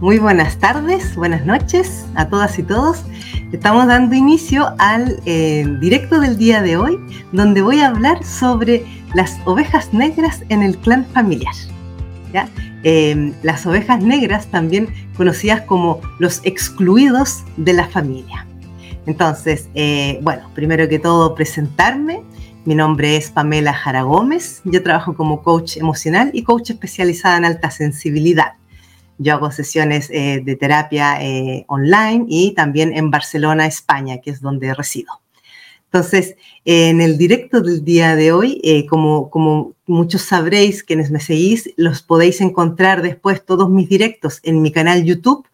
Muy buenas tardes, buenas noches a todas y todos. Estamos dando inicio al eh, directo del día de hoy, donde voy a hablar sobre las ovejas negras en el clan familiar. Em, las ovejas negras, también conocidas como los excluidos de la familia. Entonces, eh, bueno, primero que todo presentarme. Mi nombre es Pamela Jara Gómez. Yo trabajo como coach emocional y coach especializada en alta sensibilidad. Yo hago sesiones eh, de terapia eh, online y también en Barcelona, España, que es donde resido. Entonces, en el directo del día de hoy, eh, como, como muchos sabréis, quienes me seguís, los podéis encontrar después todos mis directos en mi canal YouTube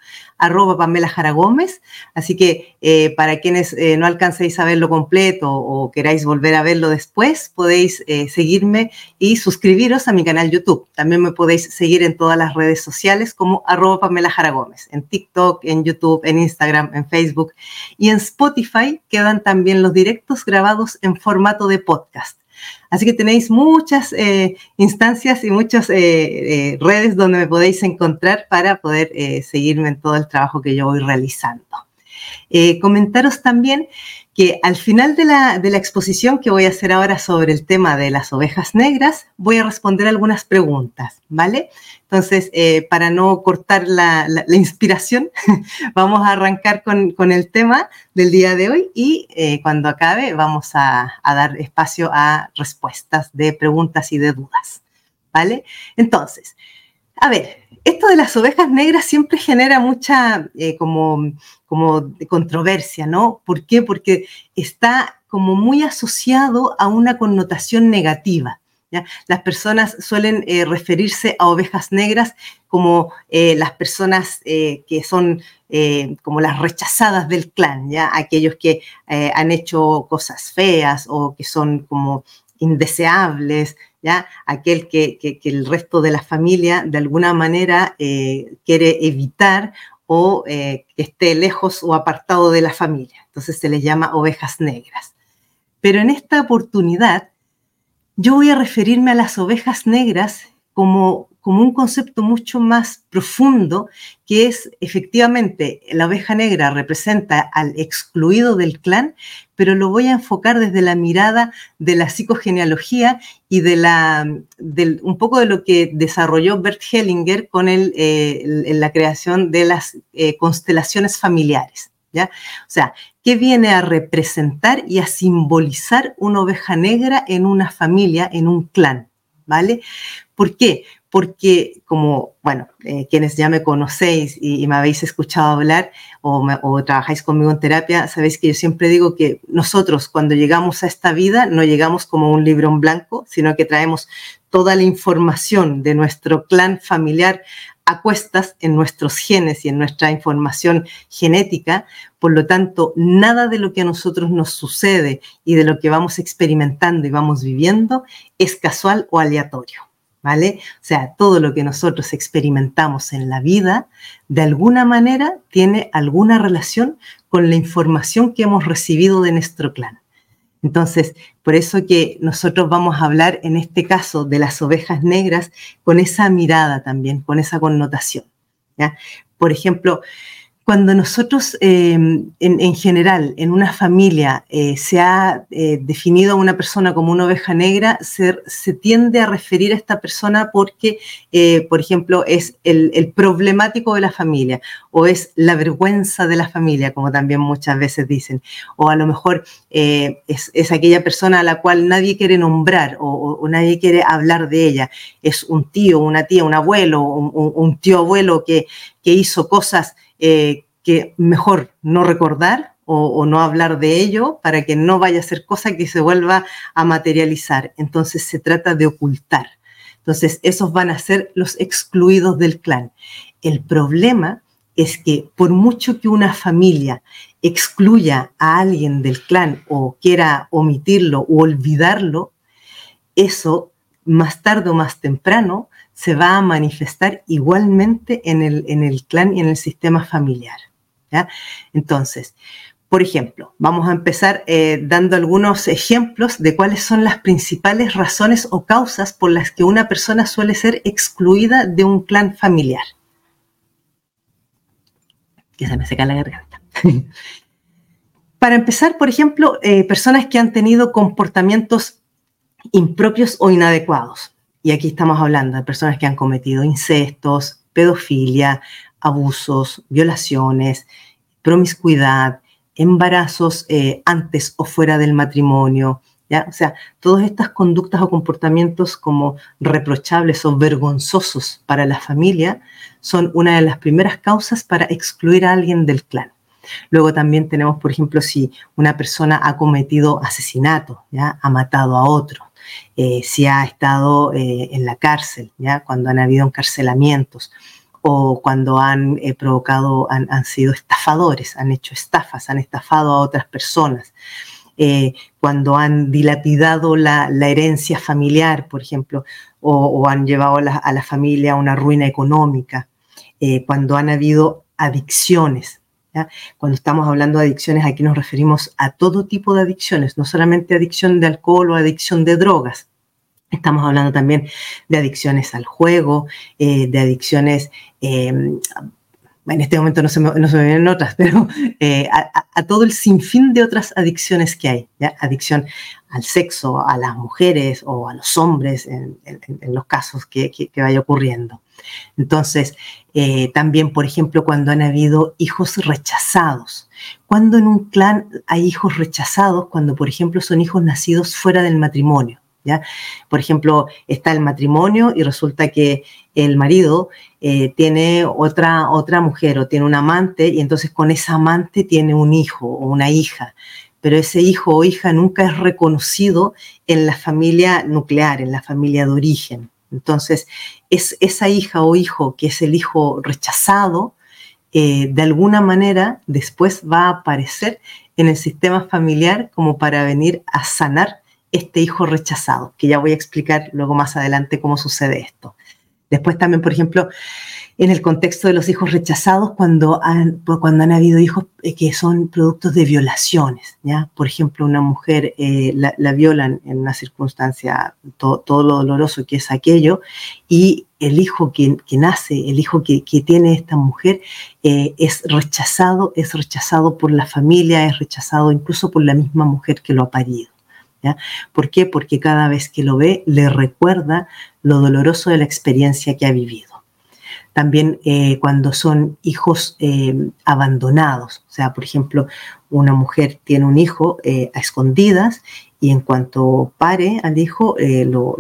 arroba Pamela Jara Gómez. Así que eh, para quienes eh, no alcancéis a verlo completo o queráis volver a verlo después, podéis eh, seguirme y suscribiros a mi canal YouTube. También me podéis seguir en todas las redes sociales como arroba Pamela Jara Gómez, en TikTok, en YouTube, en Instagram, en Facebook y en Spotify quedan también los directos grabados en formato de podcast. Así que tenéis muchas eh, instancias y muchas eh, eh, redes donde me podéis encontrar para poder seguirme en todo el trabajo que yo voy realizando. comentaros también que al final de la, de la, exposición que voy a hacer ahora sobre el tema de las ovejas negras, voy a responder algunas preguntas, ¿vale? Entonces, eh, para no cortar la, inspiración, vamos a arrancar con, el tema del día de hoy y eh, cuando acabe vamos a, a, dar espacio a respuestas de preguntas y de dudas, ¿vale? Entonces, a ver, esto de las ovejas negras siempre genera mucha eh, como, como controversia, ¿no? ¿Por qué? Porque está como muy asociado a una connotación negativa. Las personas suelen eh, referirse a ovejas negras como eh, las personas eh, que son como las rechazadas del clan, ¿ya? aquellos que han hecho cosas feas o que son como indeseables, ¿ya? Aquel que, que, el resto de la familia de alguna manera quiere evitar o que esté lejos o apartado de la familia. Entonces se les llama ovejas negras. Pero en esta oportunidad yo voy a referirme a las ovejas negras como como un concepto mucho más profundo, que es efectivamente la oveja negra representa al excluido del clan, pero lo voy a enfocar desde la mirada de la psicogenealogía y de la, del, un poco de lo que desarrolló Bert Hellinger con el, eh, la creación de las eh, constelaciones familiares. O sea, ¿qué viene a representar y a simbolizar una oveja negra en una familia, en un clan? ¿Vale? ¿Por qué? porque como, bueno, eh, quienes ya me conocéis y, me habéis escuchado hablar o, o, trabajáis conmigo en terapia, sabéis que yo siempre digo que nosotros cuando llegamos a esta vida no llegamos como un libro en blanco, sino que traemos toda la información de nuestro clan familiar a cuestas en nuestros genes y en nuestra información genética. Por lo tanto, nada de lo que a nosotros nos sucede y de lo que vamos experimentando y vamos viviendo es casual o aleatorio. ¿vale? O sea, todo lo que nosotros experimentamos en la vida, de alguna manera, tiene alguna relación con la información que hemos recibido de nuestro clan. Entonces, por eso que nosotros vamos a hablar en este caso de las ovejas negras con esa mirada también, con esa connotación. Por ejemplo, cuando nosotros, eh, en, en, general, en una familia, eh, se ha eh, definido a una persona como una oveja negra, se, tiende a referir a esta persona porque, por ejemplo, es el, problemático de la familia o es la vergüenza de la familia, como también muchas veces dicen, o a lo mejor es, aquella persona a la cual nadie quiere nombrar o, nadie quiere hablar de ella. Es un tío, una tía, un abuelo, un, tío abuelo que hizo cosas eh, que mejor no recordar o, o, no hablar de ello para que no vaya a ser cosa que se vuelva a materializar. Entonces se trata de ocultar. Entonces esos van a ser los excluidos del clan. El problema es que por mucho que una familia excluya a alguien del clan o quiera omitirlo o olvidarlo, eso más tarde o más temprano se va a manifestar igualmente en el, en el clan y en el sistema familiar. Entonces, por ejemplo, vamos a empezar eh, dando algunos ejemplos de cuáles son las principales razones o causas por las que una persona suele ser excluida de un clan familiar. que se me seca la garganta. Para empezar, por ejemplo, eh, personas que han tenido comportamientos impropios o inadecuados. Y aquí estamos hablando de personas que han cometido incestos, pedofilia, abusos, violaciones, promiscuidad, embarazos eh, antes o fuera del matrimonio, ¿ya? O sea, todas estas conductas o comportamientos como reprochables o vergonzosos para la familia son una de las primeras causas para excluir a alguien del clan. Luego también tenemos, por ejemplo, si una persona ha cometido asesinato, ha matado a otro, eh, si ha estado eh, en la cárcel, ¿ya? cuando han habido encarcelamientos, o cuando han eh, provocado, han, sido estafadores, han hecho estafas, han estafado a otras personas. Cuando han dilapidado la, herencia familiar, por ejemplo, o, han llevado a la familia a una ruina económica, cuando han habido adicciones. Cuando estamos hablando de adicciones, aquí nos referimos a todo tipo de adicciones, no solamente adicción de alcohol o adicción de drogas. Estamos hablando también de adicciones al juego, eh, de adicciones, em, en este momento no se me, vienen otras, pero eh, a, todo el sinfín de otras adicciones que hay. Adicción al sexo, a las mujeres o a los hombres, en, los casos que, vaya ocurriendo. Entonces, eh, también, por ejemplo, cuando han habido hijos rechazados. Cuando en un clan hay hijos rechazados, cuando, por ejemplo, son hijos nacidos fuera del matrimonio. Por ejemplo, está el matrimonio y resulta que el marido eh, tiene otra, otra mujer o tiene un amante y entonces con esa amante tiene un hijo o una hija, pero ese hijo o hija nunca es reconocido en la familia nuclear, en la familia de origen. Entonces, es esa hija o hijo que es el hijo rechazado, eh, de alguna manera después va a aparecer en el sistema familiar como para venir a sanar este hijo rechazado, que ya voy a explicar luego más adelante cómo sucede esto. Después también, por ejemplo, en el contexto de los hijos rechazados, cuando han, cuando han habido hijos eh, que son productos de violaciones, ¿ya? Por ejemplo, una mujer eh, la, violan en una circunstancia, todo, lo doloroso que es aquello, y el hijo que, nace, el hijo que, tiene esta mujer, eh, es rechazado, es rechazado por la familia, es rechazado incluso por la misma mujer que lo ha parido. ¿Por qué? Porque cada vez que lo ve le recuerda lo doloroso de la experiencia que ha vivido. También eh, cuando son hijos eh, abandonados, o sea, por ejemplo, una mujer tiene un hijo eh, a escondidas y en cuanto pare al hijo eh, lo,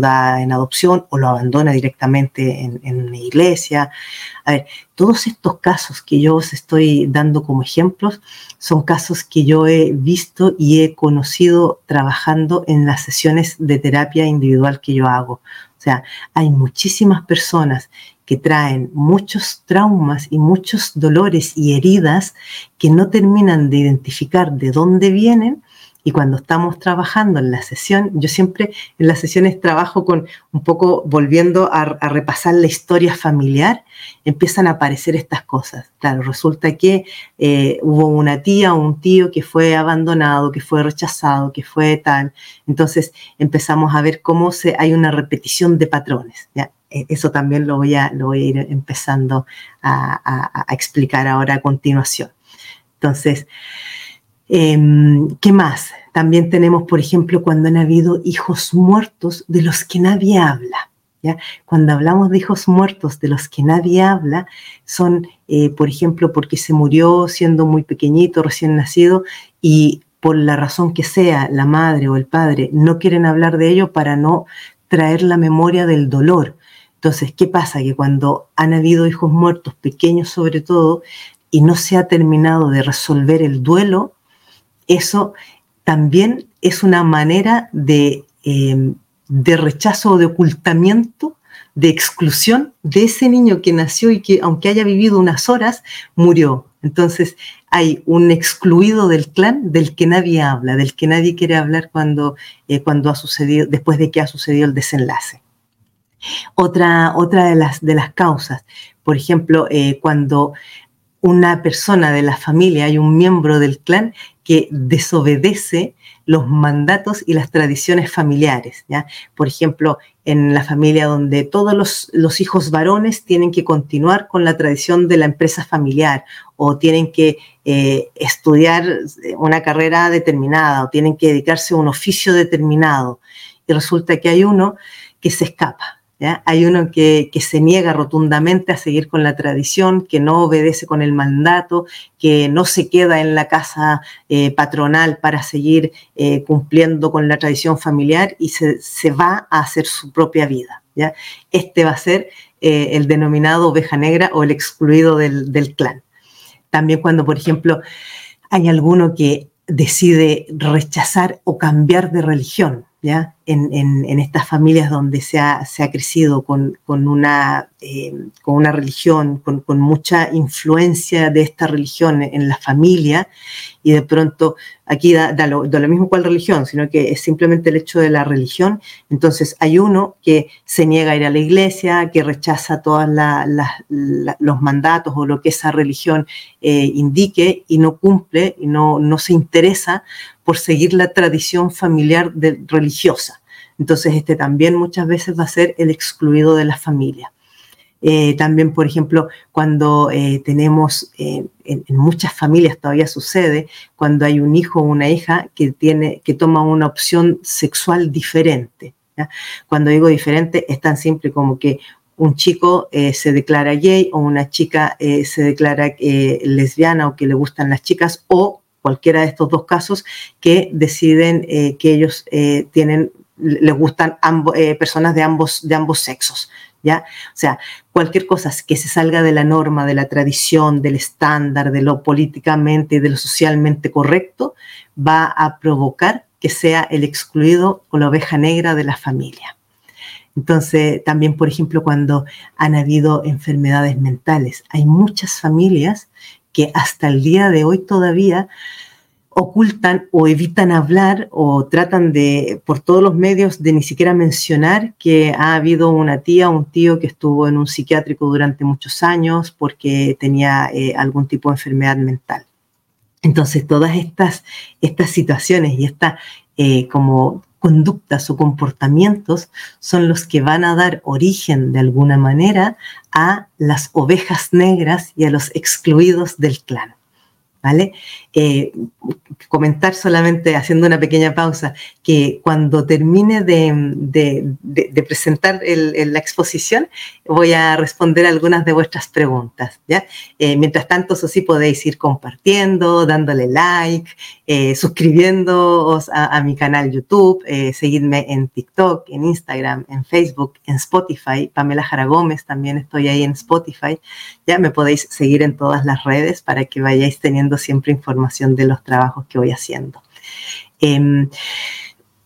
da en adopción o lo abandona directamente en, en, iglesia. A ver, todos estos casos que yo os estoy dando como ejemplos son casos que yo he visto y he conocido trabajando en las sesiones de terapia individual que yo hago. O sea, hay muchísimas personas que traen muchos traumas y muchos dolores y heridas que no terminan de identificar de dónde vienen y cuando estamos trabajando en la sesión, yo siempre en las sesiones trabajo con un poco volviendo a, repasar la historia familiar, empiezan a aparecer estas cosas. Claro, resulta que eh, hubo una tía o un tío que fue abandonado, que fue rechazado, que fue tal. Entonces empezamos a ver cómo se, hay una repetición de patrones. ¿ya? E, eso también lo voy a, lo voy a ir empezando a, explicar ahora a continuación. Entonces, Em, ¿Qué más? También tenemos, por ejemplo, cuando han habido hijos muertos de los que nadie habla. ¿ya? Cuando hablamos de hijos muertos de los que nadie habla, son, eh, por ejemplo, porque se murió siendo muy pequeñito, recién nacido, y por la razón que sea, la madre o el padre no quieren hablar de ello para no traer la memoria del dolor. Entonces, ¿qué pasa? Que cuando han habido hijos muertos, pequeños sobre todo, y no se ha terminado de resolver el duelo, eso también es una manera de, em, de rechazo de ocultamiento, de exclusión de ese niño que nació y que aunque haya vivido unas horas, murió. Entonces hay un excluido del clan del que nadie habla, del que nadie quiere hablar cuando, eh, cuando ha sucedido, después de que ha sucedido el desenlace. Otra, otra de, las, de las causas, por ejemplo, eh, cuando una persona de la familia, hay un miembro del clan que desobedece los mandatos y las tradiciones familiares. ¿ya? Por ejemplo, en la familia donde todos los, hijos varones tienen que continuar con la tradición de la empresa familiar o tienen que eh, estudiar una carrera determinada o tienen que dedicarse a un oficio determinado. Y resulta que hay uno que se escapa, hay uno que, se niega rotundamente a seguir con la tradición, que no obedece con el mandato, que no se queda en la casa eh, patronal para seguir eh, cumpliendo con la tradición familiar y se, va a hacer su propia vida. Este va a ser eh, el denominado oveja negra o el excluido del, del clan. También cuando, por ejemplo, hay alguno que decide rechazar o cambiar de religión, ¿ya? En, estas familias donde se ha, crecido con, una, eh, con una religión, con, mucha influencia de esta religión en la familia, y de pronto aquí da, lo, mismo cual religión, sino que es simplemente el hecho de la religión. Entonces hay uno que se niega a ir a la iglesia, que rechaza todos los mandatos o lo que esa religión eh, indique y no cumple y no, no se interesa por seguir la tradición familiar religiosa. Entonces, este también muchas veces va a ser el excluido de la familia. Eh, también, por ejemplo, cuando eh, tenemos, eh, en, muchas familias todavía sucede, cuando hay un hijo o una hija que, tiene, que toma una opción sexual diferente. Cuando digo diferente, es tan simple como que un chico se declara gay o una chica se declara lesbiana o que le gustan las chicas o cualquiera de estos dos casos que deciden que ellos tienen, les gustan eh, personas de ambos, de ambos sexos. ¿Ya? O sea, cualquier cosa que se salga de la norma, de la tradición, del estándar, de lo políticamente y de lo socialmente correcto, va a provocar que sea el excluido o la oveja negra de la familia. Entonces, también, por ejemplo, cuando han habido enfermedades mentales, hay muchas familias que hasta el día de hoy todavía ocultan o evitan hablar o tratan de, por todos los medios, de ni siquiera mencionar que ha habido una tía o un tío que estuvo en un psiquiátrico durante muchos años porque tenía eh, algún tipo de enfermedad mental. Entonces, todas estas, estas situaciones y estas eh, como conductas o comportamientos son los que van a dar origen de alguna manera a las ovejas negras y a los excluidos del clan. ¿Vale? Eh, comentar solamente, haciendo una pequeña pausa, que cuando termine de, presentar la exposición, voy a responder algunas de vuestras preguntas. Eh, mientras tanto, eso sí, podéis ir compartiendo, dándole like, eh, suscribiéndoos a, mi canal YouTube, seguidme en TikTok, en Instagram, en Facebook, en Spotify, Pamela Jara Gómez, también estoy ahí en Spotify, ya me podéis seguir en todas las redes para que vayáis teniendo siempre información de los trabajos que voy haciendo. Em,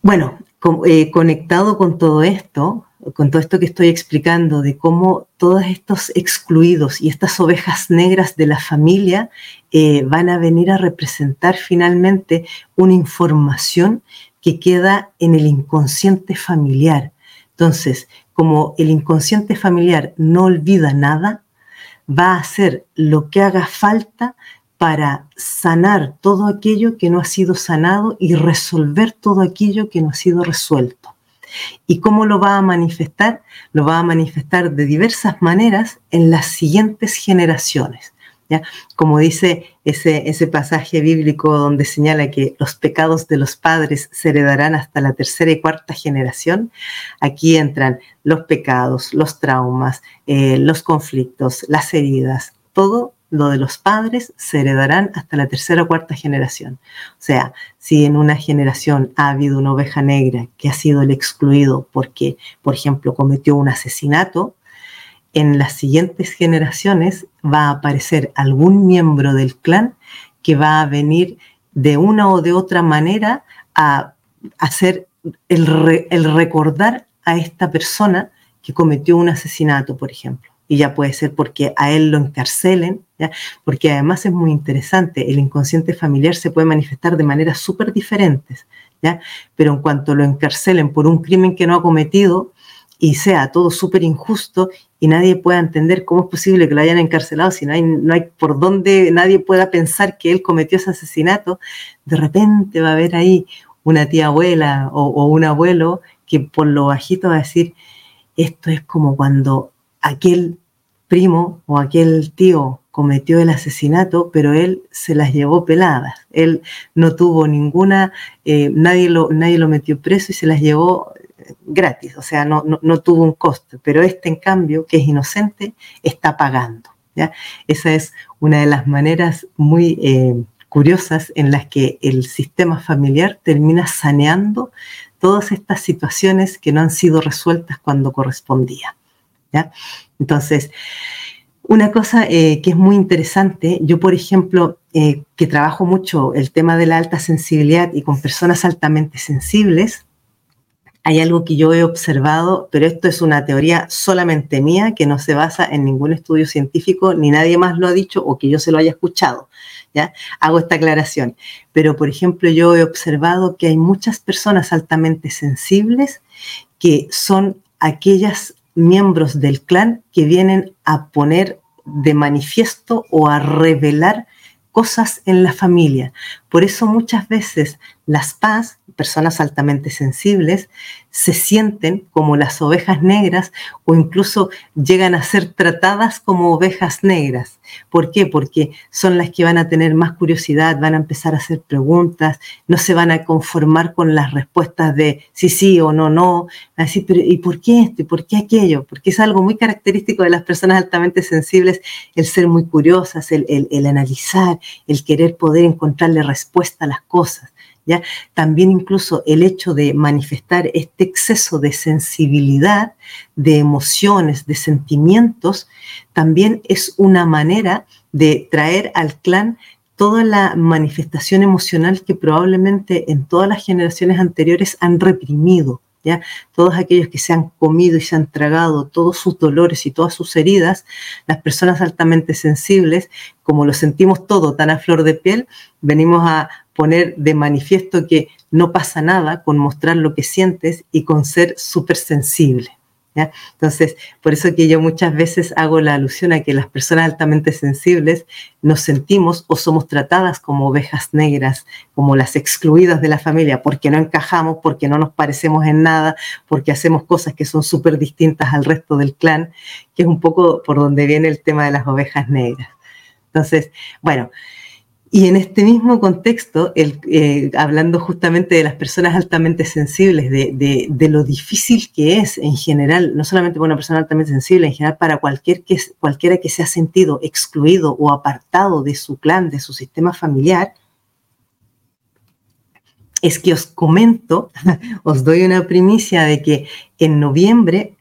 bueno, eh, conectado con todo esto, con todo esto que estoy explicando de cómo todos estos excluidos y estas ovejas negras de la familia eh, van a venir a representar finalmente una información que queda en el inconsciente familiar. Entonces, como el inconsciente familiar no olvida nada, va a hacer lo que haga falta para sanar todo aquello que no ha sido sanado y resolver todo aquello que no ha sido resuelto. ¿Y cómo lo va a manifestar? Lo va a manifestar de diversas maneras en las siguientes generaciones. ¿ya? Como dice ese, ese pasaje bíblico donde señala que los pecados de los padres se heredarán hasta la tercera y cuarta generación, aquí entran los pecados, los traumas, eh, los conflictos, las heridas, todo lo de los padres se heredarán hasta la tercera o cuarta generación. O sea, si en una generación ha habido una oveja negra que ha sido el excluido porque, por ejemplo, cometió un asesinato, en las siguientes generaciones va a aparecer algún miembro del clan que va a venir de una o de otra manera a hacer el, el recordar a esta persona que cometió un asesinato, por ejemplo y ya puede ser porque a él lo encarcelen, porque además es muy interesante, el inconsciente familiar se puede manifestar de maneras súper diferentes, ¿ya? pero en cuanto lo encarcelen por un crimen que no ha cometido y sea todo súper injusto y nadie pueda entender cómo es posible que lo hayan encarcelado si no hay por dónde nadie pueda pensar que él cometió ese asesinato, de repente va a haber ahí una tía abuela o, un abuelo que por lo bajito va a decir, esto es como cuando aquel primo o aquel tío cometió el asesinato, pero él se las llevó peladas. Él no tuvo ninguna, eh, nadie, lo, nadie lo metió preso y se las llevó eh, gratis, o sea, no, no, tuvo un costo. Pero este, en cambio, que es inocente, está pagando. ¿ya? Esa es una de las maneras muy eh, curiosas en las que el sistema familiar termina saneando todas estas situaciones que no han sido resueltas cuando correspondía. ¿ya? Entonces, una cosa eh, que es muy interesante, yo por ejemplo, eh, que trabajo mucho el tema de la alta sensibilidad y con personas altamente sensibles, hay algo que yo he observado, pero esto es una teoría solamente mía, que no se basa en ningún estudio científico, ni nadie más lo ha dicho o que yo se lo haya escuchado. ¿ya? Hago esta aclaración. Pero, por ejemplo, yo he observado que hay muchas personas altamente sensibles que son aquellas miembros del clan que vienen a poner de manifiesto o a revelar cosas en la familia. Por eso muchas veces las paz personas altamente sensibles se sienten como las ovejas negras o incluso llegan a ser tratadas como ovejas negras. ¿Por qué? Porque son las que van a tener más curiosidad, van a empezar a hacer preguntas, no se van a conformar con las respuestas de sí, sí o no, no. Así, pero ¿y por qué esto? ¿Y por qué aquello? Porque es algo muy característico de las personas altamente sensibles el ser muy curiosas, el, el analizar, el querer poder encontrarle respuesta a las cosas. También incluso el hecho de manifestar este exceso de sensibilidad, de emociones, de sentimientos, también es una manera de traer al clan toda la manifestación emocional que probablemente en todas las generaciones anteriores han reprimido. ¿Ya? Todos aquellos que se han comido y se han tragado todos sus dolores y todas sus heridas, las personas altamente sensibles, como lo sentimos todo tan a flor de piel, venimos a poner de manifiesto que no pasa nada con mostrar lo que sientes y con ser súper sensible. Entonces, por eso que yo muchas veces hago la alusión a que las personas altamente sensibles nos sentimos o somos tratadas como ovejas negras, como las excluidas de la familia, porque no encajamos, porque no nos parecemos en nada, porque hacemos cosas que son súper distintas al resto del clan, que es un poco por donde viene el tema de las ovejas negras. Entonces, bueno, y en este mismo contexto, eh, hablando justamente de las personas altamente sensibles, de, lo difícil que es en general, no solamente para una persona altamente sensible, en general para cualquier que, cualquiera que se ha sentido excluido o apartado de su clan, de su sistema familiar, es que os comento, os doy una primicia de que en noviembre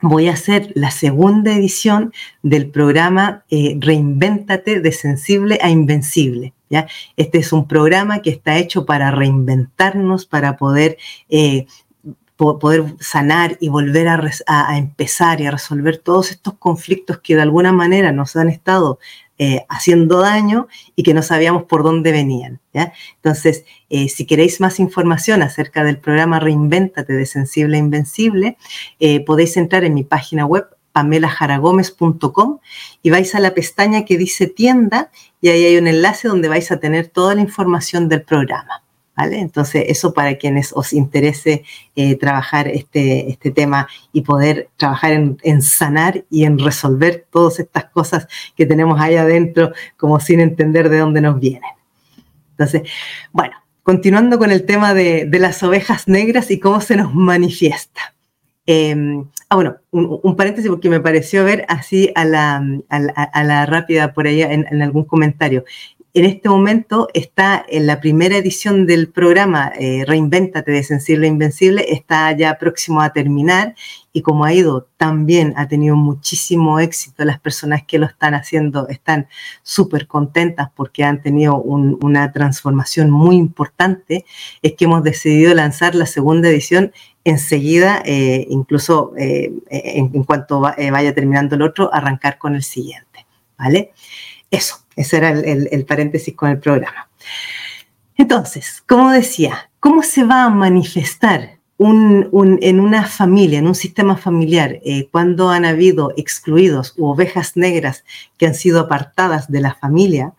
voy a hacer la segunda edición del programa eh, Reinvéntate de sensible a invencible. ¿ya? Este es un programa que está hecho para reinventarnos, para poder, eh, poder sanar y volver a, a, empezar y a resolver todos estos conflictos que de alguna manera nos han estado eh, haciendo daño y que no sabíamos por dónde venían. ¿ya? Entonces, eh, si queréis más información acerca del programa Reinvéntate de Sensible a Invencible, eh, podéis entrar en mi página web pamelajaragómez.com y vais a la pestaña que dice tienda y ahí hay un enlace donde vais a tener toda la información del programa. Entonces, eso para quienes os interese eh, trabajar este, este tema y poder trabajar en, sanar y en resolver todas estas cosas que tenemos ahí adentro, como sin entender de dónde nos vienen. Entonces, bueno, continuando con el tema de, las ovejas negras y cómo se nos manifiesta. Em, ah, bueno, un, paréntesis porque me pareció ver así a la, a la, rápida por ahí en, algún comentario en este momento está en la primera edición del programa eh, Reinvéntate de Sensible Invencible, está ya próximo a terminar y como ha ido también ha tenido muchísimo éxito, las personas que lo están haciendo están súper contentas porque han tenido una transformación muy importante, es que hemos decidido lanzar la segunda edición enseguida, eh, incluso eh, en, cuanto vaya terminando el otro, arrancar con el siguiente, ¿vale? Eso. Ese era el, paréntesis con el programa. Entonces, como decía, ¿cómo se va a manifestar en una familia, en un sistema familiar, eh, cuando han habido excluidos u ovejas negras que han sido apartadas de la familia?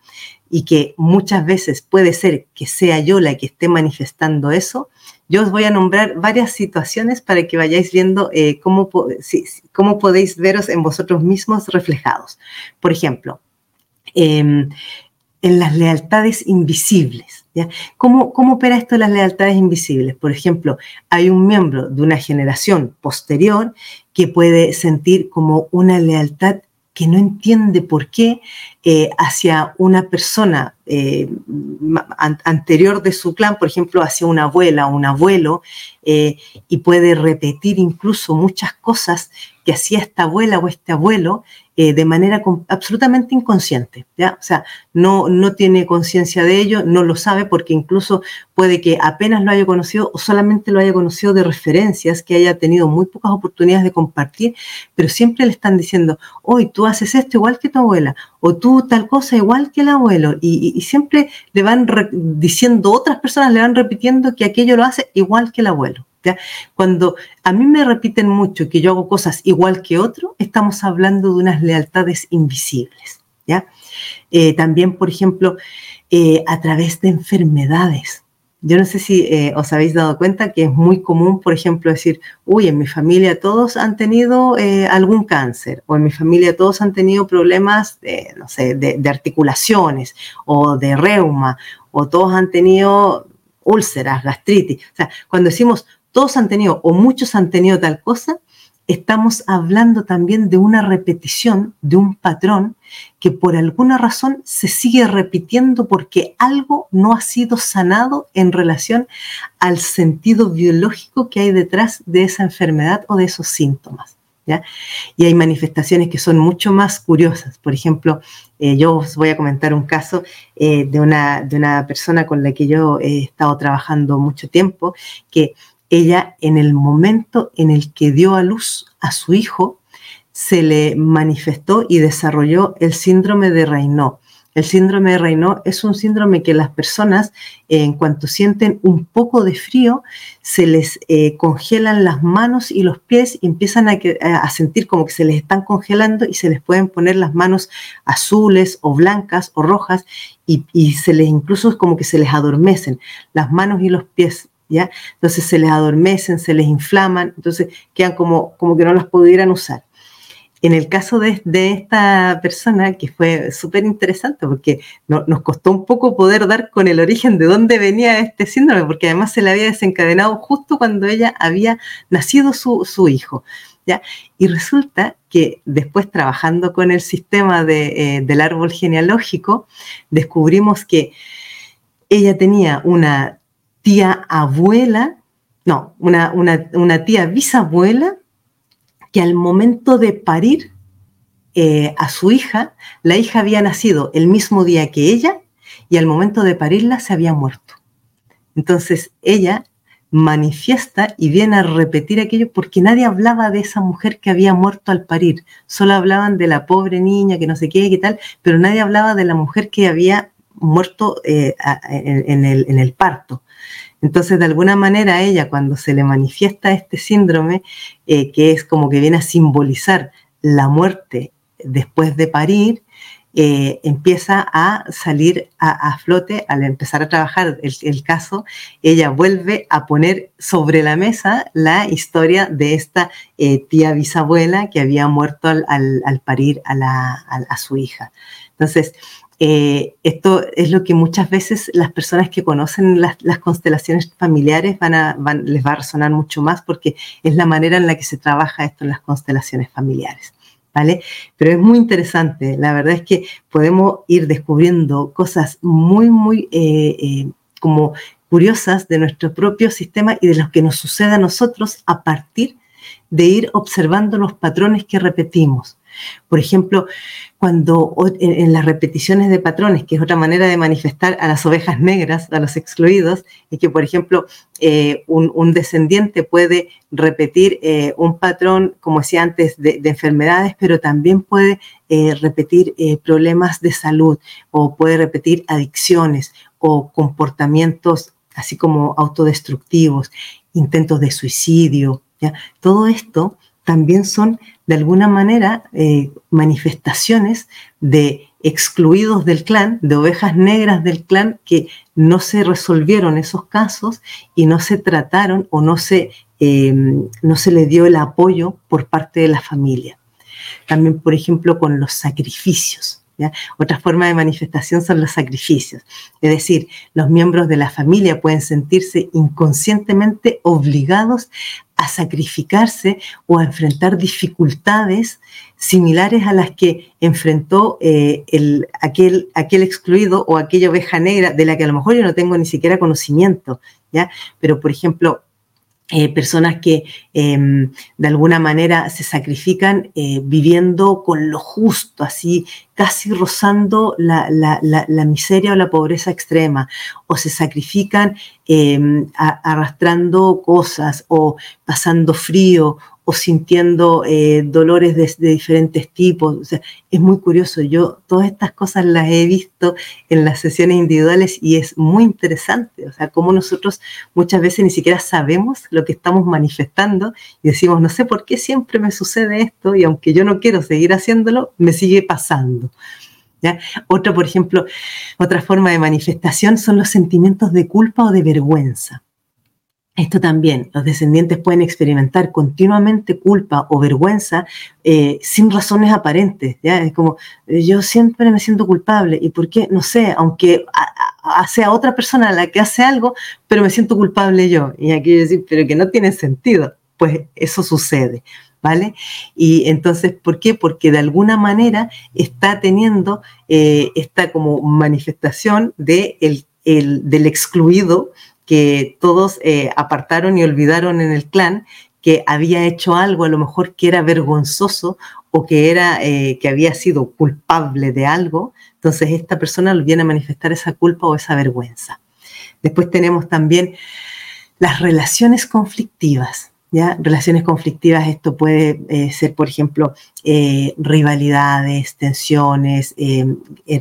y que muchas veces puede ser que sea yo la que esté manifestando eso, yo os voy a nombrar varias situaciones para que vayáis viendo eh, cómo, cómo podéis veros en vosotros mismos reflejados. Por ejemplo, em, en las lealtades invisibles. ¿Cómo, ¿Cómo opera esto de las lealtades invisibles? Por ejemplo, hay un miembro de una generación posterior que puede sentir como una lealtad que no entiende por qué eh, hacia una persona eh, anterior de su clan, por ejemplo, hacia una abuela o un abuelo, eh, y puede repetir incluso muchas cosas que hacía esta abuela o este abuelo de manera absolutamente inconsciente, ¿ya? O sea, no, no tiene conciencia de ello, no lo sabe porque incluso puede que apenas lo haya conocido o solamente lo haya conocido de referencias, que haya tenido muy pocas oportunidades de compartir, pero siempre le están diciendo, hoy tú haces esto igual que tu abuela, o tú tal cosa igual que el abuelo, y, siempre le van diciendo, otras personas le van repitiendo que aquello lo hace igual que el abuelo. Cuando a mí me repiten mucho que yo hago cosas igual que otro, estamos hablando de unas lealtades invisibles. ¿ya? Eh, también, por ejemplo, eh, a través de enfermedades. Yo no sé si eh, os habéis dado cuenta que es muy común, por ejemplo, decir, uy, en mi familia todos han tenido algún cáncer, o en mi familia todos han tenido problemas, no sé, de articulaciones, o de reuma, o todos han tenido úlceras, gastritis. O sea, cuando decimos todos han tenido o muchos han tenido tal cosa, estamos hablando también de una repetición, de un patrón que por alguna razón se sigue repitiendo porque algo no ha sido sanado en relación al sentido biológico que hay detrás de esa enfermedad o de esos síntomas. ¿ya? Y hay manifestaciones que son mucho más curiosas. Por ejemplo, eh, yo os voy a comentar un caso eh, de, una, de una persona con la que yo he estado trabajando mucho tiempo, que ella en el momento en el que dio a luz a su hijo, se le manifestó y desarrolló el síndrome de Raynaud. El síndrome de Raynaud es un síndrome que las personas, en cuanto sienten un poco de frío, se les eh, congelan las manos y los pies y empiezan a, sentir como que se les están congelando y se les pueden poner las manos azules o blancas o rojas y, se les incluso como que se les adormecen las manos y los pies entonces se les adormecen, se les inflaman, entonces quedan como, como que no las pudieran usar. En el caso de, esta persona, que fue súper interesante porque nos costó un poco poder dar con el origen de dónde venía este síndrome, porque además se le había desencadenado justo cuando ella había nacido su, hijo. ¿ya? Y resulta que después trabajando con el sistema eh, del árbol genealógico, descubrimos que ella tenía una tía abuela, no, una, tía bisabuela que al momento de parir eh, a su hija, la hija había nacido el mismo día que ella y al momento de parirla se había muerto. Entonces ella manifiesta y viene a repetir aquello porque nadie hablaba de esa mujer que había muerto al parir, solo hablaban de la pobre niña que no sé qué, qué tal, pero nadie hablaba de la mujer que había muerto eh, en, el, en el parto. Entonces, de alguna manera, ella cuando se le manifiesta este síndrome, eh, que es como que viene a simbolizar la muerte después de parir, eh, empieza a salir a, flote al empezar a trabajar el, caso, ella vuelve a poner sobre la mesa la historia de esta eh, tía bisabuela que había muerto al, parir a, su hija. Entonces, eh, esto es lo que muchas veces las personas que conocen las, constelaciones familiares van a, les va a resonar mucho más porque es la manera en la que se trabaja esto en las constelaciones familiares. ¿Vale? Pero es muy interesante, la verdad es que podemos ir descubriendo cosas muy, muy eh, eh, como curiosas de nuestro propio sistema y de lo que nos sucede a nosotros a partir de ir observando los patrones que repetimos. Por ejemplo, cuando en, las repeticiones de patrones, que es otra manera de manifestar a las ovejas negras, a los excluidos, es que, por ejemplo, eh, un, descendiente puede repetir eh, un patrón, como decía antes, de, enfermedades, pero también puede eh, repetir problemas de salud o puede repetir adicciones o comportamientos así como autodestructivos, intentos de suicidio. ¿ya? Todo esto también son de alguna manera eh, manifestaciones de excluidos del clan, de ovejas negras del clan, que no se resolvieron esos casos y no se trataron o no se, em, no se le dio el apoyo por parte de la familia. También, por ejemplo, con los sacrificios. Otra forma de manifestación son los sacrificios. Es decir, los miembros de la familia pueden sentirse inconscientemente obligados a sacrificarse o a enfrentar dificultades similares a las que enfrentó eh, el, aquel, aquel excluido o aquella oveja negra de la que a lo mejor yo no tengo ni siquiera conocimiento, ¿ya? Pero, por ejemplo, eh, personas que em, de alguna manera se sacrifican eh, viviendo con lo justo, así casi rozando la, miseria o la pobreza extrema, o se sacrifican em, arrastrando cosas o pasando frío o sintiendo eh, dolores de, diferentes tipos. O sea, es muy curioso. Yo todas estas cosas las he visto en las sesiones individuales y es muy interesante. O sea, cómo nosotros muchas veces ni siquiera sabemos lo que estamos manifestando y decimos, no sé por qué siempre me sucede esto y aunque yo no quiero seguir haciéndolo, me sigue pasando. ¿Ya? Otra, por ejemplo, otra forma de manifestación son los sentimientos de culpa o de vergüenza. Esto también, los descendientes pueden experimentar continuamente culpa o vergüenza eh, sin razones aparentes. ¿ya? Es como, eh, yo siempre me siento culpable. ¿Y por qué? No sé, aunque sea otra persona la que hace algo, pero me siento culpable yo. Y aquí decir, pero que no tiene sentido. Pues eso sucede. ¿Vale? Y entonces, ¿por qué? Porque de alguna manera está teniendo eh, esta como manifestación de el, del excluido que todos eh, apartaron y olvidaron en el clan que había hecho algo a lo mejor que era vergonzoso o que era eh, que había sido culpable de algo, entonces esta persona viene a manifestar esa culpa o esa vergüenza. Después tenemos también las relaciones conflictivas. Relaciones conflictivas, esto puede eh, ser, por ejemplo, eh, rivalidades, tensiones, eh,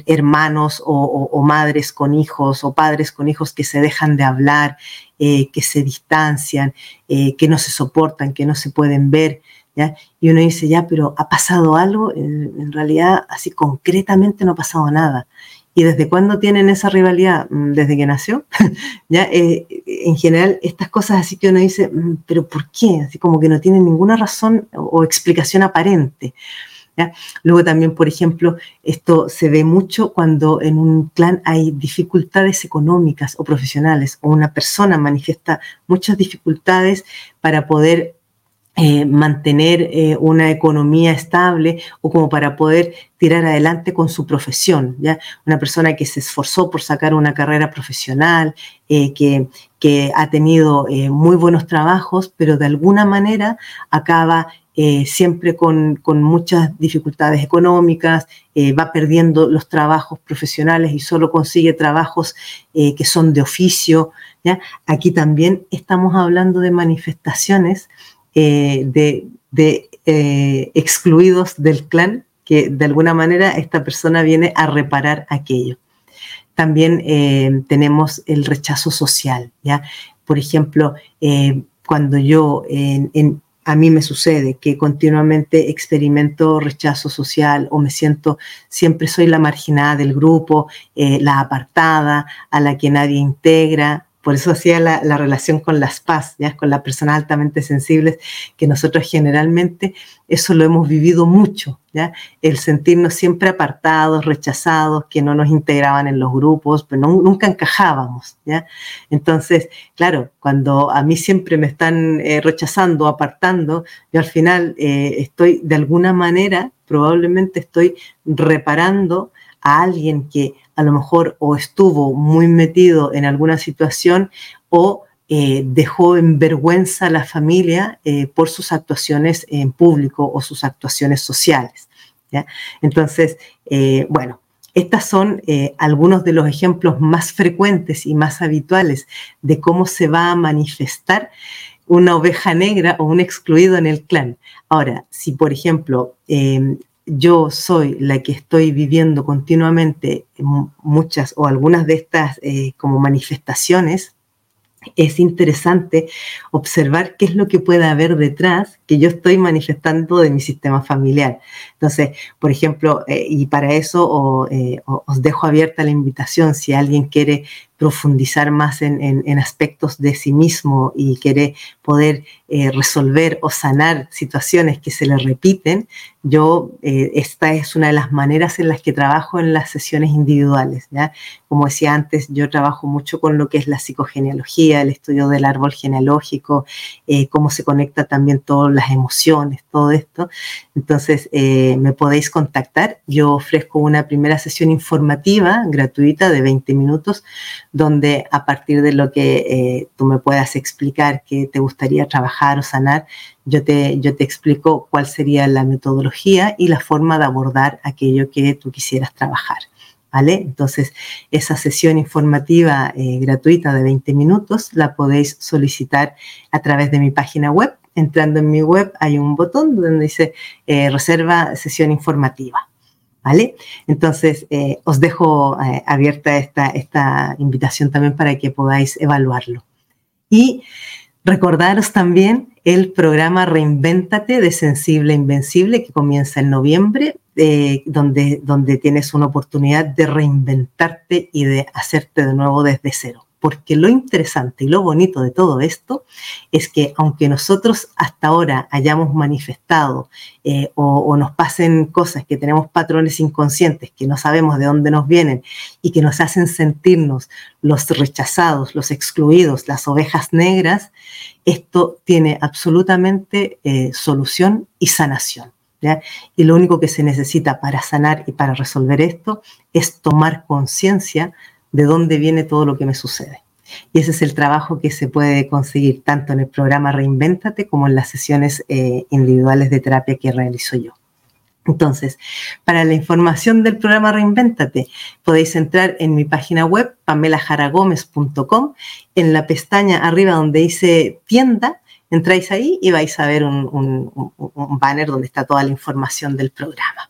hermanos o, madres con hijos o padres con hijos que se dejan de hablar, que se distancian, que no se soportan, que no se pueden ver. ¿ya? Y uno dice, ya, pero ¿ha pasado algo? en realidad, así concretamente no ha pasado nada. ¿Y desde cuándo tienen esa rivalidad? Mm, desde que nació. ¿Ya? Eh, en general, estas cosas así que uno dice, mm, pero ¿por qué? Así como que no tienen ninguna razón o, explicación aparente. ¿ya? Luego también, por ejemplo, esto se ve mucho cuando en un clan hay dificultades económicas o profesionales o una persona manifiesta muchas dificultades para poder eh, mantener eh, una economía estable o como para poder tirar adelante con su profesión. ¿ya? Una persona que se esforzó por sacar una carrera profesional, eh, que, que, ha tenido muy buenos trabajos, pero de alguna manera acaba siempre con, con, muchas dificultades económicas, va perdiendo los trabajos profesionales y solo consigue trabajos que son de oficio. ¿ya? Aquí también estamos hablando de manifestaciones eh, de, eh, excluidos del clan, que de alguna manera esta persona viene a reparar aquello. También eh, tenemos el rechazo social, ¿ya? Por ejemplo, cuando yo a mí me sucede que continuamente experimento rechazo social o me siento, siempre soy la marginada del grupo, la apartada, a la que nadie integra, por eso hacía la, relación con las paz, ¿ya? con las personas altamente sensibles, que nosotros generalmente eso lo hemos vivido mucho, ¿ya? el sentirnos siempre apartados, rechazados, que no nos integraban en los grupos, pero nunca encajábamos. ¿ya? Entonces, claro, cuando a mí siempre me están eh, rechazando, apartando, yo al final eh, estoy de alguna manera, probablemente estoy reparando a alguien que a lo mejor o estuvo muy metido en alguna situación o eh, dejó en vergüenza a la familia eh, por sus actuaciones en público o sus actuaciones sociales. Entonces, eh, bueno, estos son algunos de los ejemplos más frecuentes y más habituales de cómo se va a manifestar una oveja negra o un excluido en el clan. Ahora, si por ejemplo yo soy la que estoy viviendo continuamente muchas o algunas de estas eh, como manifestaciones, es interesante observar qué es lo que puede haber detrás que yo estoy manifestando de mi sistema familiar. Entonces, por ejemplo, eh, y para eso eh, os dejo abierta la invitación, si alguien quiere profundizar más en, aspectos de sí mismo y quiere poder eh, resolver o sanar situaciones que se le repiten, yo, esta es una de las maneras en las que trabajo en las sesiones individuales. Como decía antes, yo trabajo mucho con lo que es la psicogenealogía, el estudio del árbol genealógico, cómo se conecta también todas las emociones, todo esto. Entonces, me podéis contactar. Yo ofrezco una primera sesión informativa gratuita de 20 minutos donde a partir de lo que eh, tú me puedas explicar que te gustaría trabajar o sanar, yo te, yo te explico cuál sería la metodología y la forma de abordar aquello que tú quisieras trabajar. ¿Vale? Entonces, esa sesión informativa eh, gratuita de 20 minutos la podéis solicitar a través de mi página web. Entrando en mi web hay un botón donde dice eh, reserva sesión informativa. ¿Vale? Entonces, eh, os dejo eh, abierta esta, esta invitación también para que podáis evaluarlo. Y recordaros también el programa Reinvéntate de Sensible Invencible que comienza en noviembre, donde, donde tienes una oportunidad de reinventarte y de hacerte de nuevo desde cero porque lo interesante y lo bonito de todo esto es que aunque nosotros hasta ahora hayamos manifestado eh, o, nos pasen cosas que tenemos patrones inconscientes que no sabemos de dónde nos vienen y que nos hacen sentirnos los rechazados, los excluidos, las ovejas negras, esto tiene absolutamente eh, solución y sanación. Y lo único que se necesita para sanar y para resolver esto es tomar conciencia de dónde viene todo lo que me sucede. Y ese es el trabajo que se puede conseguir tanto en el programa Reinvéntate como en las sesiones eh, individuales de terapia que realizo yo. Entonces, para la información del programa Reinvéntate, podéis entrar en mi página web, pamelajaragomez.com, en la pestaña arriba donde dice tienda, entráis ahí y vais a ver un, banner donde está toda la información del programa,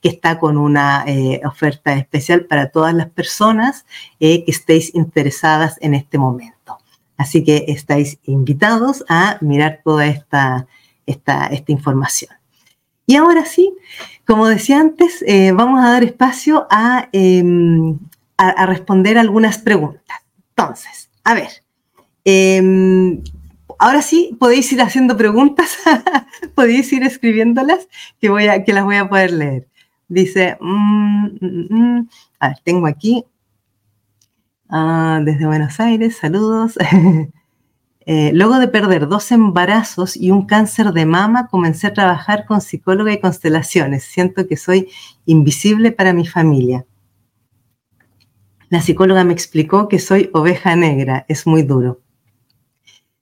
que está con una eh, oferta especial para todas las personas eh, que estéis interesadas en este momento. Así que estáis invitados a mirar toda esta, esta, esta información. Y ahora sí, como decía antes, eh, vamos a dar espacio em, a, a, responder algunas preguntas. Entonces, a ver, em, ahora sí, podéis ir haciendo preguntas, podéis ir escribiéndolas, que, voy a, que las voy a poder leer. Dice, mm, mm, mm, a ver, tengo aquí, ah, desde Buenos Aires, saludos. Eh, luego de perder dos embarazos y un cáncer de mama, comencé a trabajar con psicóloga y constelaciones. Siento que soy invisible para mi familia. La psicóloga me explicó que soy oveja negra, es muy duro.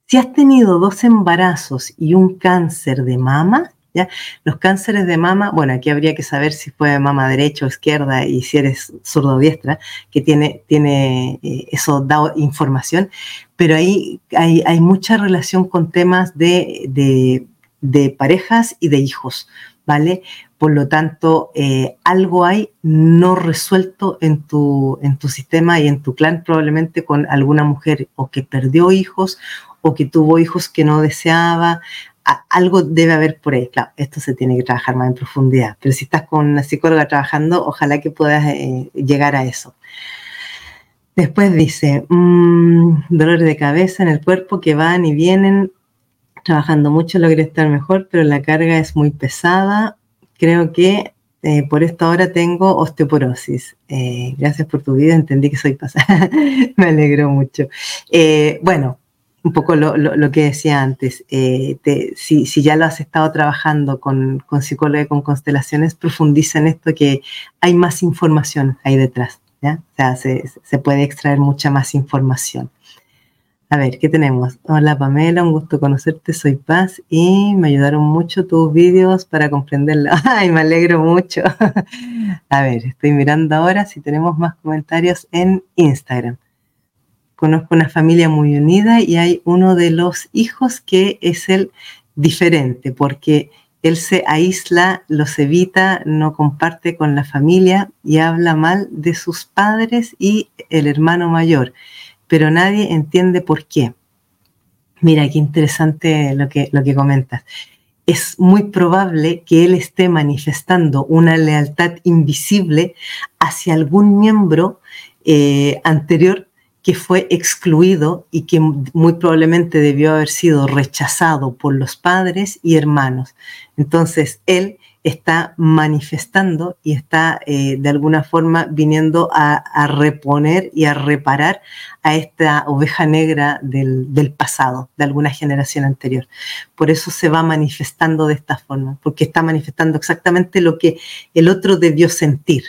Si has tenido dos embarazos y un cáncer de mama. Los cánceres de mama, bueno, aquí habría que saber si fue mama derecha o izquierda y si eres zurdo o diestra, que tiene, tiene eh, eso da información, pero ahí hay, hay mucha relación con temas de, de, de, parejas y de hijos, ¿vale? Por lo tanto, eh, algo hay no resuelto en tu, en tu sistema y en tu clan, probablemente con alguna mujer o que perdió hijos o que tuvo hijos que no deseaba, algo debe haber por ahí. Claro, esto se tiene que trabajar más en profundidad, pero si estás con una psicóloga trabajando, ojalá que puedas eh, llegar a eso. Después dice, mm, dolores de cabeza en el cuerpo que van y vienen, trabajando mucho logré estar mejor, pero la carga es muy pesada. Creo que eh, por esto ahora tengo osteoporosis. Eh, gracias por tu vida, entendí que soy pasada. Me alegro mucho. bueno, un poco lo, que decía antes, eh, si, ya lo has estado trabajando con, con psicóloga y con constelaciones, profundiza en esto que hay más información ahí detrás, ¿ya? O sea, se, puede extraer mucha más información. A ver, ¿qué tenemos? Hola Pamela, un gusto conocerte, soy Paz y me ayudaron mucho tus vídeos para comprenderlo. Ay, me alegro mucho. A ver, estoy mirando ahora si tenemos más comentarios en Instagram conozco una familia muy unida y hay uno de los hijos que es el diferente, porque él se aísla, los evita, no comparte con la familia y habla mal de sus padres y el hermano mayor, pero nadie entiende por qué. Mira, qué interesante lo que, lo que comentas. es muy probable que él esté manifestando una lealtad invisible hacia algún miembro eh, anterior que fue excluido y que muy probablemente debió haber sido rechazado por los padres y hermanos. Entonces, él está manifestando y está eh, de alguna forma viniendo a, reponer y a reparar a esta oveja negra del, pasado, de alguna generación anterior. Por eso se va manifestando de esta forma, porque está manifestando exactamente lo que el otro debió sentir.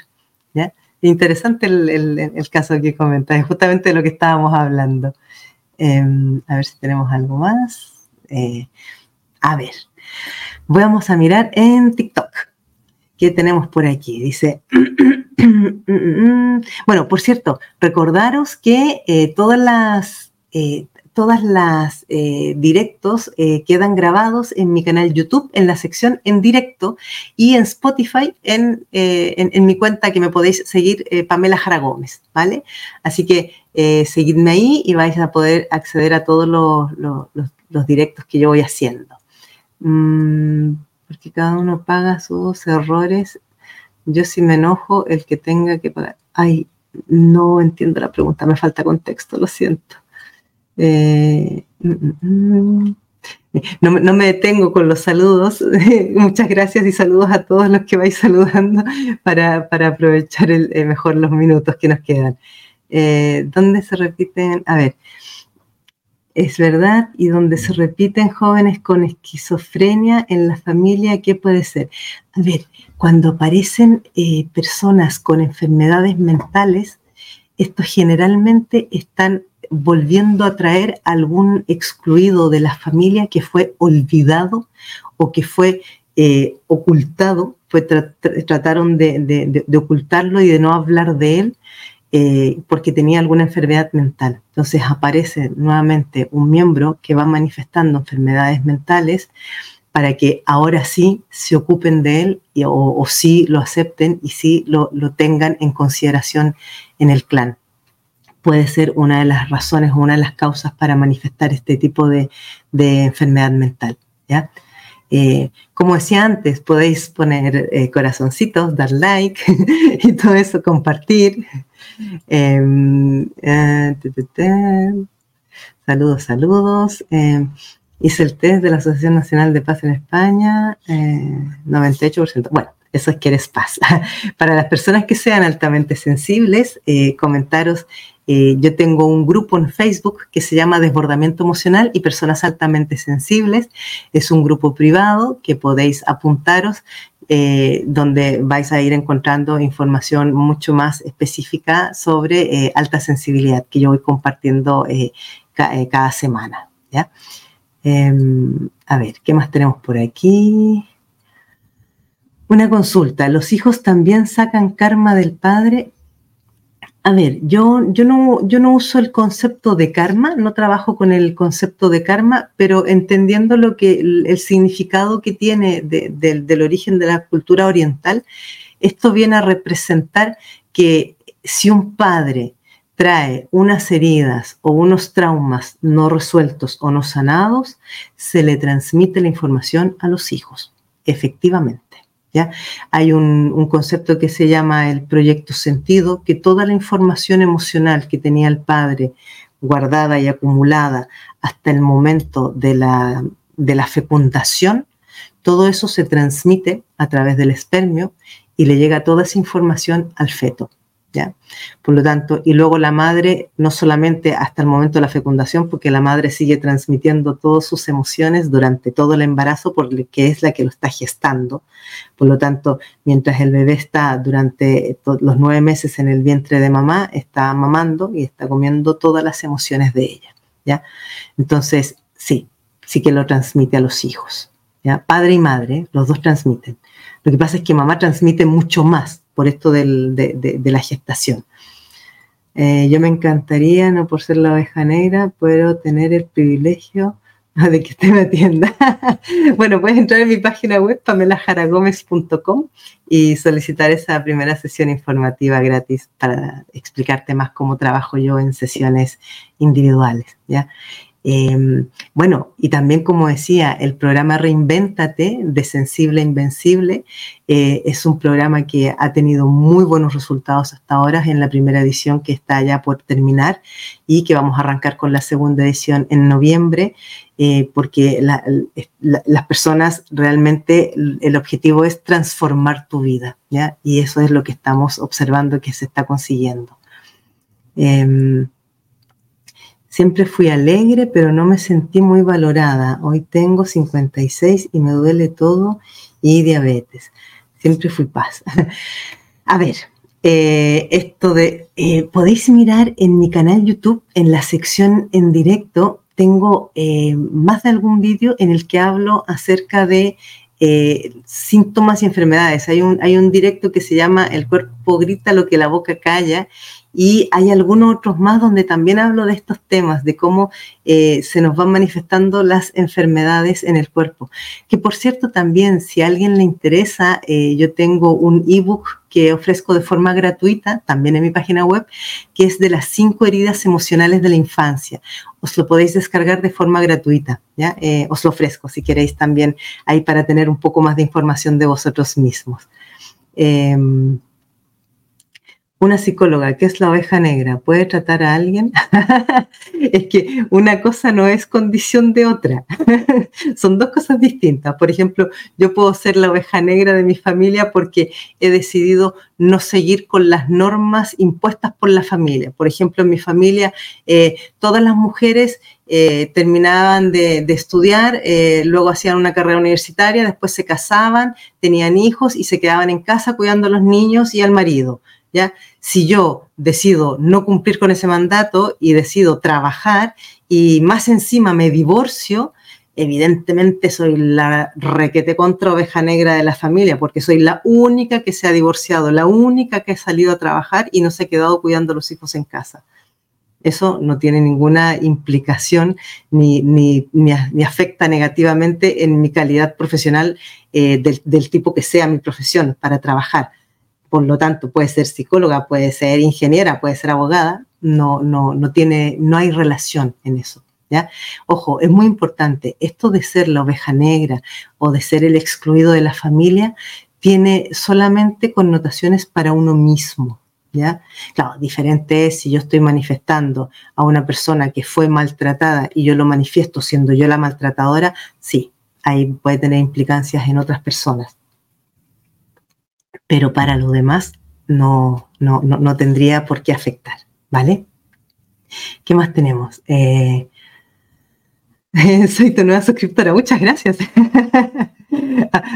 Interesante el, caso que comentas, justamente de lo que estábamos hablando. Em, a ver si tenemos algo más. Eh, a ver. Vamos a mirar en TikTok. ¿Qué tenemos por aquí? Dice, bueno, por cierto, recordaros que eh, todas las, eh, todas las eh, directos quedan grabados en mi canal YouTube, en la sección en directo y en Spotify, en, en, mi cuenta que me podéis seguir, Pamela Jara Gómez, ¿vale? Así que seguidme ahí y vais a poder acceder a todos los, los directos que yo voy haciendo. Mm, porque cada uno paga sus errores. Yo si me enojo, el que tenga que pagar. Ay, no entiendo la pregunta, me falta contexto, lo siento. Eh, mm, mm, no, me detengo con los saludos. Muchas gracias y saludos a todos los que vais saludando para, aprovechar eh, mejor los minutos que nos quedan. Eh, ¿Dónde se repiten? A ver, es verdad y donde se repiten jóvenes con esquizofrenia en la familia, ¿qué puede ser? A ver, cuando aparecen personas con enfermedades mentales, estos generalmente están volviendo a traer algún excluido de la familia que fue olvidado o que fue eh, ocultado, fue trataron de, ocultarlo y de no hablar de él eh, porque tenía alguna enfermedad mental. Entonces aparece nuevamente un miembro que va manifestando enfermedades mentales para que ahora sí se ocupen de él o, sí lo acepten y sí lo, tengan en consideración en el clan. Puede ser una de las razones o una de las causas para manifestar este tipo de, enfermedad mental. ¿ya? Eh, como decía antes, podéis poner eh, corazoncitos, dar like y todo eso, compartir. Em, eh, saludos, saludos. Em, hice el test de la Asociación Nacional de Paz en España, 98%. Bueno, eso es que eres paz. Para las personas que sean altamente sensibles, comentaros eh, yo tengo un grupo en Facebook que se llama Desbordamiento Emocional y Personas Altamente Sensibles. Es un grupo privado que podéis apuntaros, eh, donde vais a ir encontrando información mucho más específica sobre eh, alta sensibilidad que yo voy compartiendo cada semana. Em, a ver, ¿qué más tenemos por aquí? Una consulta. ¿Los hijos también sacan karma del padre? A ver, yo, yo, no, yo no uso el concepto de karma, no trabajo con el concepto de karma, pero entendiendo lo que el, significado que tiene del origen de la cultura oriental, esto viene a representar que si un padre trae unas heridas o unos traumas no resueltos o no sanados, se le transmite la información a los hijos, efectivamente. Hay un, concepto que se llama el proyecto sentido, que toda la información emocional que tenía el padre guardada y acumulada hasta el momento de la, de la fecundación, todo eso se transmite a través del espermio y le llega toda esa información al feto. Por lo tanto, y luego la madre, no solamente hasta el momento de la fecundación, porque la madre sigue transmitiendo todas sus emociones durante todo el embarazo, porque es la que lo está gestando. Por lo tanto, mientras el bebé está durante los nueve meses en el vientre de mamá, está mamando y está comiendo todas las emociones de ella, ¿ya? Entonces, sí, sí que lo transmite a los hijos, ¿ya? Padre y madre, los dos transmiten. Lo que pasa es que mamá transmite mucho más por esto de, la gestación. Eh, yo me encantaría, no por ser la oveja negra, puedo tener el privilegio de que usted me atienda. bueno, puedes entrar en mi página web, pamelajaragomez.com, y solicitar esa primera sesión informativa gratis para explicarte más cómo trabajo yo en sesiones individuales. ¿ya? Em, bueno, y también como decía, el programa Reinvéntate de Sensible a Invencible eh, es un programa que ha tenido muy buenos resultados hasta ahora en la primera edición que está ya por terminar y que vamos a arrancar con la segunda edición en noviembre. Eh, porque las personas realmente el objetivo es transformar tu vida, ¿ya? Y eso es lo que estamos observando que se está consiguiendo. Em, Siempre fui alegre, pero no me sentí muy valorada. Hoy tengo 56 y me duele todo y diabetes. Siempre fui paz. A ver, eh, esto de, eh, podéis mirar en mi canal YouTube, en la sección en directo, tengo eh, más de algún vídeo en el que hablo acerca de síntomas y enfermedades. Hay un, hay un directo que se llama El cuerpo grita lo que la boca calla y hay algunos otros más donde también hablo de estos temas, de cómo eh, se nos van manifestando las enfermedades en el cuerpo. Que por cierto también, si a alguien le interesa, eh, yo tengo un ebook que ofrezco de forma gratuita, también en mi página web, que es de las cinco heridas emocionales de la infancia. Os lo podéis descargar de forma gratuita, ¿ya? Eh, os lo ofrezco si queréis también ahí para tener un poco más de información de vosotros mismos. Em, una psicóloga, que es la oveja negra, puede tratar a alguien? es que una cosa no es condición de otra. Son dos cosas distintas. Por ejemplo, yo puedo ser la oveja negra de mi familia porque he decidido no seguir con las normas impuestas por la familia. Por ejemplo, en mi familia, eh, todas las mujeres eh, terminaban de, estudiar, eh, luego hacían una carrera universitaria, después se casaban, tenían hijos y se quedaban en casa cuidando a los niños y al marido. Si yo decido no cumplir con ese mandato y decido trabajar y más encima me divorcio, evidentemente soy la requete contra oveja negra de la familia, porque soy la única que se ha divorciado, la única que ha salido a trabajar y no se ha quedado cuidando a los hijos en casa. Eso no tiene ninguna implicación ni, ni, afecta negativamente en mi calidad profesional eh, del tipo que sea mi profesión para trabajar por lo tanto puede ser psicóloga, puede ser ingeniera, puede ser abogada, no, no, no, tiene, no hay relación en eso. ¿ya? Ojo, es muy importante, esto de ser la oveja negra o de ser el excluido de la familia tiene solamente connotaciones para uno mismo. ¿Ya? Claro, diferente es si yo estoy manifestando a una persona que fue maltratada y yo lo manifiesto siendo yo la maltratadora, sí, ahí puede tener implicancias en otras personas pero para lo demás no, no, no, tendría por qué afectar, ¿vale? ¿Qué más tenemos? Eh, soy tu nueva suscriptora, muchas gracias.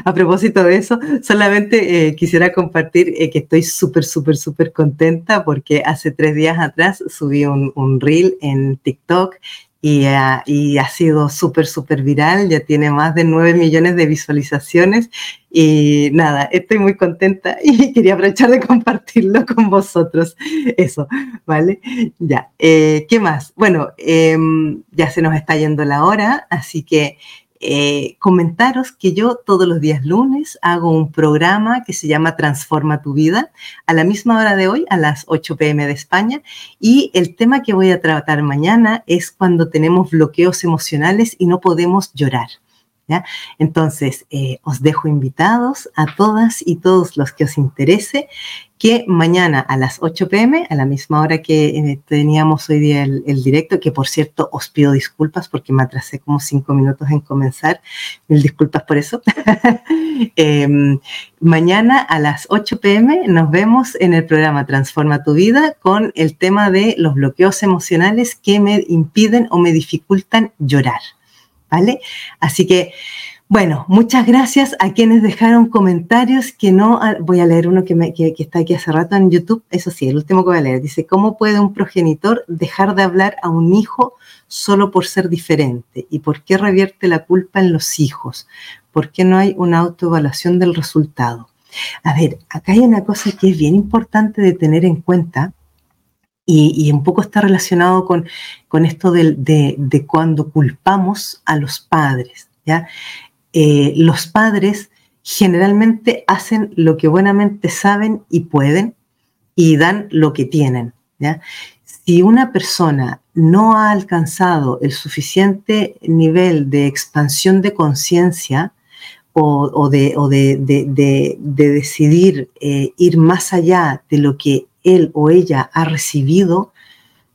a, propósito de eso, solamente eh, quisiera compartir eh, que estoy súper, súper, súper contenta porque hace tres días atrás subí un, un reel en TikTok y, ha sido súper, súper viral, ya tiene más de 9 millones de visualizaciones y nada, estoy muy contenta y quería aprovechar de compartirlo con vosotros. Eso, ¿vale? Ya, eh, ¿qué más? Bueno, em, ya se nos está yendo la hora, así que eh, comentaros que yo todos los días lunes hago un programa que se llama Transforma tu vida a la misma hora de hoy, a las 8 pm de España. Y el tema que voy a tratar mañana es cuando tenemos bloqueos emocionales y no podemos llorar. Entonces, eh, os dejo invitados a todas y todos los que os interese que mañana a las 8 pm, a la misma hora que eh, teníamos hoy día el, directo, que por cierto os pido disculpas porque me atrasé como cinco minutos en comenzar, mil disculpas por eso. Em, mañana a las 8 pm nos vemos en el programa Transforma tu vida con el tema de los bloqueos emocionales que me impiden o me dificultan llorar. ¿Vale? Así que, bueno, muchas gracias a quienes dejaron comentarios que no, ah, voy a leer uno que, me, que, está aquí hace rato en YouTube, eso sí, el último que voy a leer, dice, ¿cómo puede un progenitor dejar de hablar a un hijo solo por ser diferente? ¿Y por qué revierte la culpa en los hijos? ¿Por qué no hay una autoevaluación del resultado? A ver, acá hay una cosa que es bien importante de tener en cuenta, y, un poco está relacionado con, con esto de, de, cuando culpamos a los padres. ¿ya? Eh, los padres generalmente hacen lo que buenamente saben y pueden y dan lo que tienen. ¿ya? Si una persona no ha alcanzado el suficiente nivel de expansión de conciencia o, de, decidir eh, ir más allá de lo que él o ella ha recibido,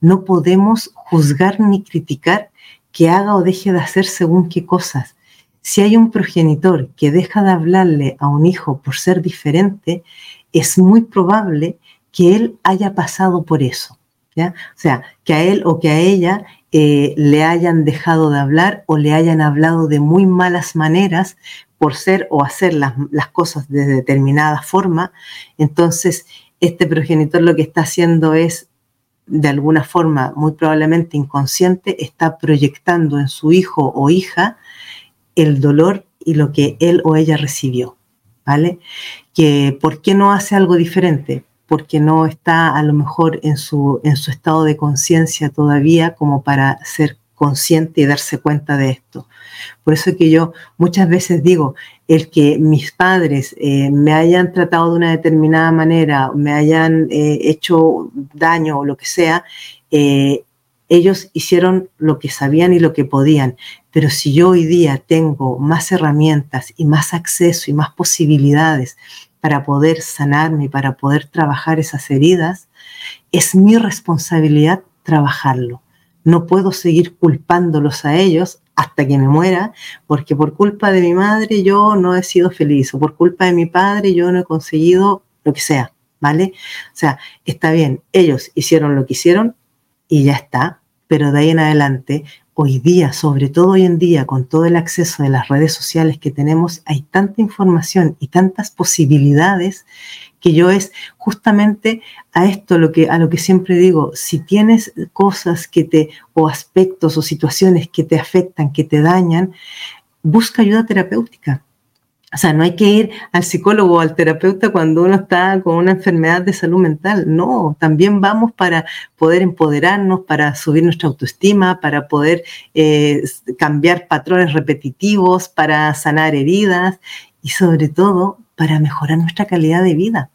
no podemos juzgar ni criticar que haga o deje de hacer según qué cosas. Si hay un progenitor que deja de hablarle a un hijo por ser diferente, es muy probable que él haya pasado por eso. ¿ya? O sea, que a él o que a ella eh, le hayan dejado de hablar o le hayan hablado de muy malas maneras por ser o hacer las, las cosas de determinada forma. Entonces, este progenitor lo que está haciendo es, de alguna forma, muy probablemente inconsciente, está proyectando en su hijo o hija el dolor y lo que él o ella recibió, ¿vale? Que, ¿Por qué no hace algo diferente? Porque no está a lo mejor en su, en su estado de conciencia todavía como para ser consciente y darse cuenta de esto. Por eso que yo muchas veces digo, el que mis padres eh, me hayan tratado de una determinada manera, me hayan eh, hecho daño o lo que sea, eh, ellos hicieron lo que sabían y lo que podían. Pero si yo hoy día tengo más herramientas y más acceso y más posibilidades para poder sanarme, para poder trabajar esas heridas, es mi responsabilidad trabajarlo. No puedo seguir culpándolos a ellos hasta que me muera, porque por culpa de mi madre yo no he sido feliz, o por culpa de mi padre yo no he conseguido lo que sea, ¿vale? O sea, está bien, ellos hicieron lo que hicieron y ya está, pero de ahí en adelante, hoy día, sobre todo hoy en día, con todo el acceso de las redes sociales que tenemos, hay tanta información y tantas posibilidades que yo es justamente a esto lo que, a lo que siempre digo, si tienes cosas que te, o aspectos o situaciones que te afectan, que te dañan, busca ayuda terapéutica. O sea, no hay que ir al psicólogo o al terapeuta cuando uno está con una enfermedad de salud mental. No, también vamos para poder empoderarnos, para subir nuestra autoestima, para poder eh, cambiar patrones repetitivos, para sanar heridas y sobre todo para mejorar nuestra calidad de vida.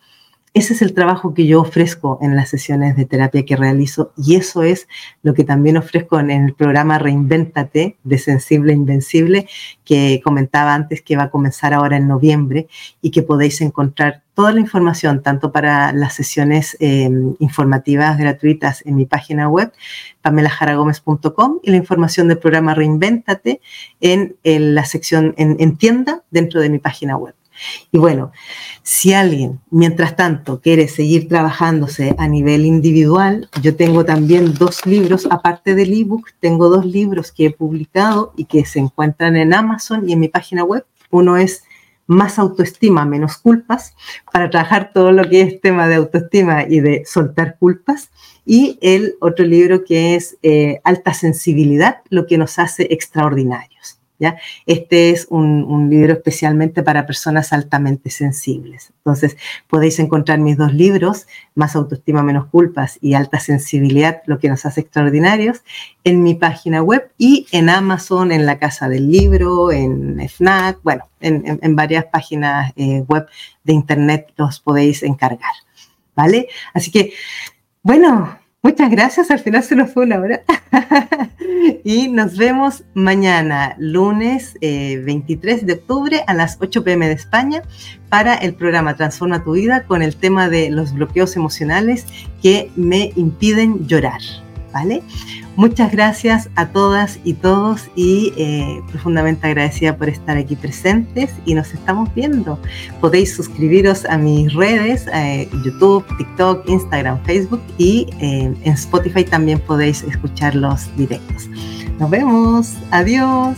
Ese es el trabajo que yo ofrezco en las sesiones de terapia que realizo y eso es lo que también ofrezco en el programa Reinvéntate de Sensible Invencible que comentaba antes que va a comenzar ahora en noviembre y que podéis encontrar toda la información tanto para las sesiones em, informativas gratuitas en mi página web pamelajaragomez.com y la información del programa Reinvéntate en, la sección en tienda dentro de mi página web. Y bueno, si alguien, mientras tanto, quiere seguir trabajándose a nivel individual, yo tengo también dos libros, aparte del ebook, tengo dos libros que he publicado y que se encuentran en Amazon y en mi página web. Uno es Más autoestima, menos culpas, para trabajar todo lo que es tema de autoestima y de soltar culpas. Y el otro libro que es eh, Alta sensibilidad, lo que nos hace extraordinarios. Este es un, libro especialmente para personas altamente sensibles. Entonces, podéis encontrar mis dos libros, Más autoestima, menos culpas y Alta sensibilidad, lo que nos hace extraordinarios, en mi página web y en Amazon, en la Casa del Libro, en FNAC, bueno, en, varias páginas eh, web de Internet los podéis encargar. ¿Vale? Así que, bueno, Muchas gracias, al final se nos fue una hora. y nos vemos mañana, lunes 23 eh, de octubre a las 8 pm de España, para el programa Transforma tu vida con el tema de los bloqueos emocionales que me impiden llorar. ¿Vale? Muchas gracias a todas y todos y eh, profundamente agradecida por estar aquí presentes y nos estamos viendo. Podéis suscribiros a mis redes, eh, YouTube, TikTok, Instagram, Facebook y eh, en Spotify también podéis escuchar los directos. Nos vemos. Adiós.